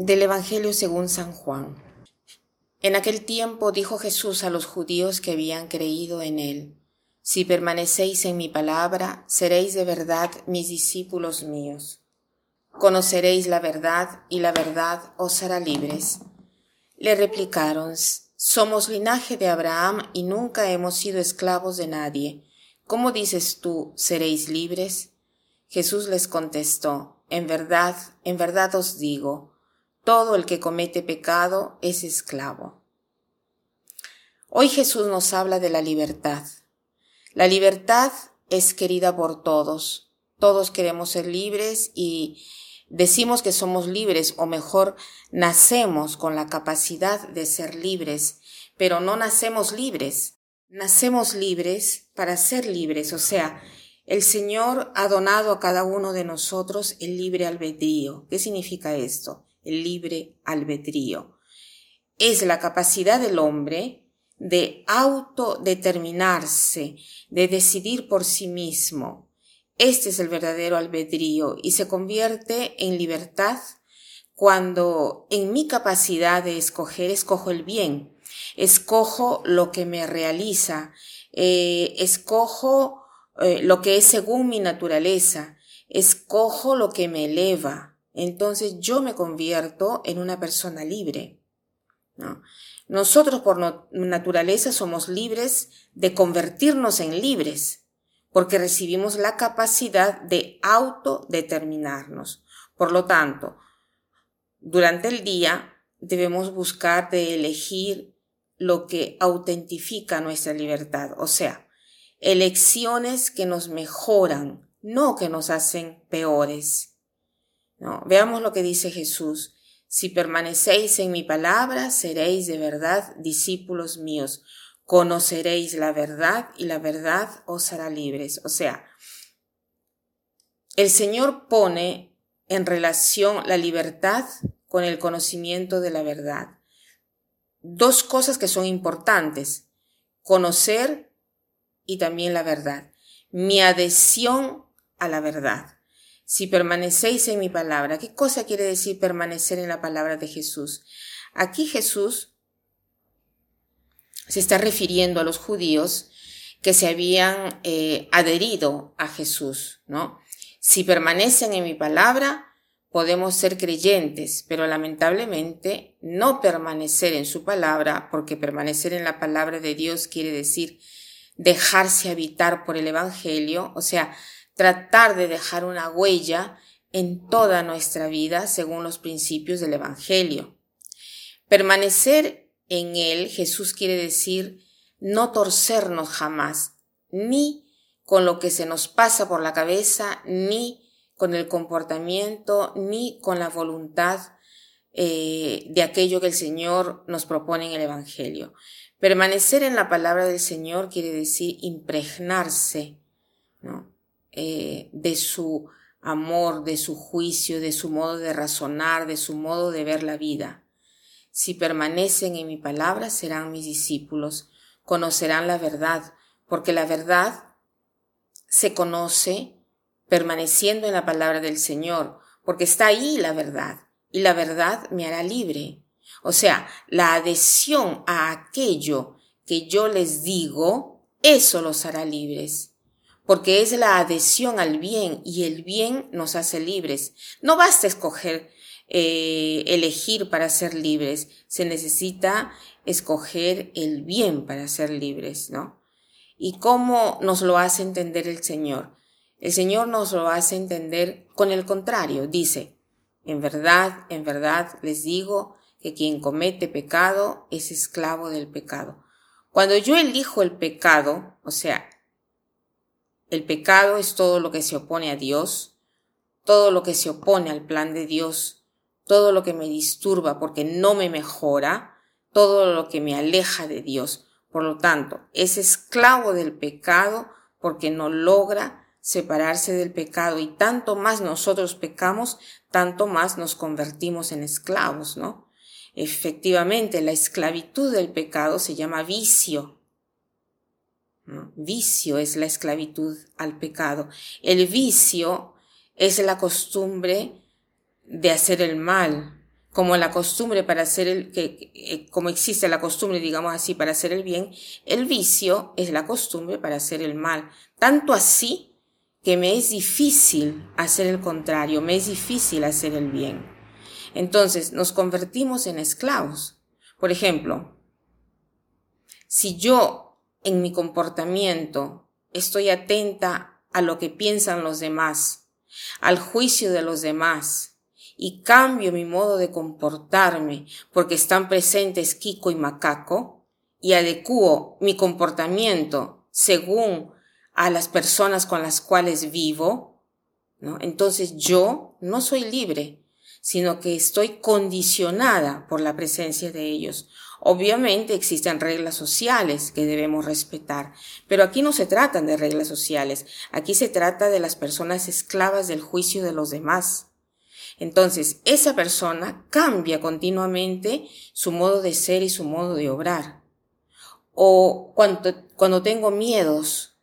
Del Evangelio según San Juan. En aquel tiempo dijo Jesús a los judíos que habían creído en él, Si permanecéis en mi palabra, seréis de verdad mis discípulos míos. Conoceréis la verdad y la verdad os hará libres. Le replicaron, Somos linaje de Abraham y nunca hemos sido esclavos de nadie. ¿Cómo dices tú, seréis libres? Jesús les contestó, En verdad, en verdad os digo, todo el que comete pecado es esclavo. Hoy Jesús nos habla de la libertad. La libertad es querida por todos. Todos queremos ser libres y decimos que somos libres o mejor nacemos con la capacidad de ser libres, pero no nacemos libres. Nacemos libres para ser libres, o sea, el Señor ha donado a cada uno de nosotros el libre albedrío. ¿Qué significa esto? Libre albedrío. Es la capacidad del hombre de autodeterminarse, de decidir por sí mismo. Este es el verdadero albedrío y se convierte en libertad cuando en mi capacidad de escoger escojo el bien, escojo lo que me realiza, eh, escojo eh, lo que es según mi naturaleza, escojo lo que me eleva, entonces yo me convierto en una persona libre. Nosotros por naturaleza somos libres de convertirnos en libres, porque recibimos la capacidad de autodeterminarnos. Por lo tanto, durante el día debemos buscar de elegir lo que autentifica nuestra libertad, o sea, elecciones que nos mejoran, no que nos hacen peores. Veamos lo que dice Jesús. Si permanecéis en mi palabra, seréis de verdad discípulos míos. Conoceréis la verdad y la verdad os hará libres. O sea, el Señor pone en relación la libertad con el conocimiento de la verdad. Dos cosas que son importantes. Conocer y también la verdad. Mi adhesión a la verdad si permanecéis en mi palabra. ¿Qué cosa quiere decir permanecer en la palabra de Jesús? Aquí Jesús se está refiriendo a los judíos que se habían eh, adherido a Jesús, ¿no? Si permanecen en mi palabra, podemos ser creyentes, pero lamentablemente no permanecer en su palabra, porque permanecer en la palabra de Dios quiere decir dejarse habitar por el Evangelio, o sea, tratar de dejar una huella en toda nuestra vida según los principios del Evangelio. Permanecer en Él, Jesús quiere decir no torcernos jamás, ni con lo que se nos pasa por la cabeza, ni con el comportamiento, ni con la voluntad eh, de aquello que el Señor nos propone en el Evangelio. Permanecer en la palabra del Señor quiere decir impregnarse, ¿no? Eh, de su amor, de su juicio, de su modo de razonar, de su modo de ver la vida. Si permanecen en mi palabra, serán mis discípulos, conocerán la verdad, porque la verdad se conoce permaneciendo en la palabra del Señor, porque está ahí la verdad, y la verdad me hará libre. O sea, la adhesión a aquello que yo les digo, eso los hará libres porque es la adhesión al bien y el bien nos hace libres. No basta escoger, eh, elegir para ser libres, se necesita escoger el bien para ser libres, ¿no? ¿Y cómo nos lo hace entender el Señor? El Señor nos lo hace entender con el contrario, dice, en verdad, en verdad les digo que quien comete pecado es esclavo del pecado. Cuando yo elijo el pecado, o sea, el pecado es todo lo que se opone a Dios, todo lo que se opone al plan de Dios, todo lo que me disturba porque no me mejora, todo lo que me aleja de Dios. Por lo tanto, es esclavo del pecado porque no logra separarse del pecado y tanto más nosotros pecamos, tanto más nos convertimos en esclavos, ¿no? Efectivamente, la esclavitud del pecado se llama vicio, Vicio es la esclavitud al pecado. El vicio es la costumbre de hacer el mal, como la costumbre para hacer el, que, eh, como existe la costumbre, digamos así, para hacer el bien, el vicio es la costumbre para hacer el mal. Tanto así que me es difícil hacer el contrario, me es difícil hacer el bien. Entonces nos convertimos en esclavos. Por ejemplo, si yo en mi comportamiento. Estoy atenta a lo que piensan los demás, al juicio de los demás, y cambio mi modo de comportarme porque están presentes Kiko y Macaco, y adecuo mi comportamiento según a las personas con las cuales vivo, entonces yo no soy libre, sino que estoy condicionada por la presencia de ellos. Obviamente existen reglas sociales que debemos respetar, pero aquí no se tratan de reglas sociales, aquí se trata de las personas esclavas del juicio de los demás. Entonces, esa persona cambia continuamente su modo de ser y su modo de obrar. O cuando, cuando tengo miedos,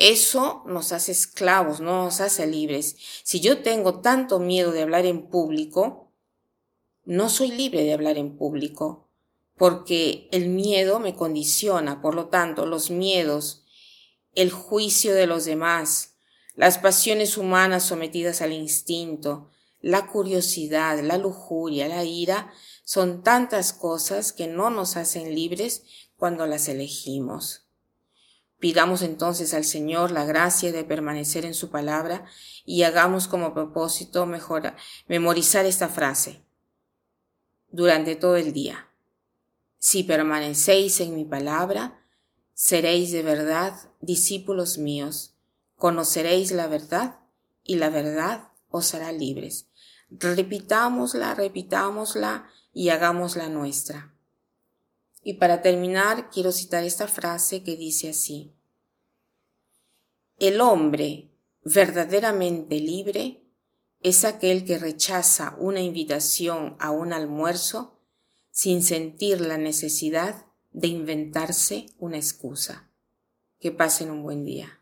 eso nos hace esclavos, no nos hace libres. Si yo tengo tanto miedo de hablar en público, no soy libre de hablar en público, porque el miedo me condiciona. Por lo tanto, los miedos, el juicio de los demás, las pasiones humanas sometidas al instinto, la curiosidad, la lujuria, la ira, son tantas cosas que no nos hacen libres cuando las elegimos. Pidamos entonces al Señor la gracia de permanecer en su palabra y hagamos como propósito mejor memorizar esta frase durante todo el día. Si permanecéis en mi palabra, seréis de verdad discípulos míos, conoceréis la verdad y la verdad os hará libres. Repitámosla, repitámosla y hagámosla nuestra. Y para terminar, quiero citar esta frase que dice así. El hombre verdaderamente libre es aquel que rechaza una invitación a un almuerzo sin sentir la necesidad de inventarse una excusa. Que pasen un buen día.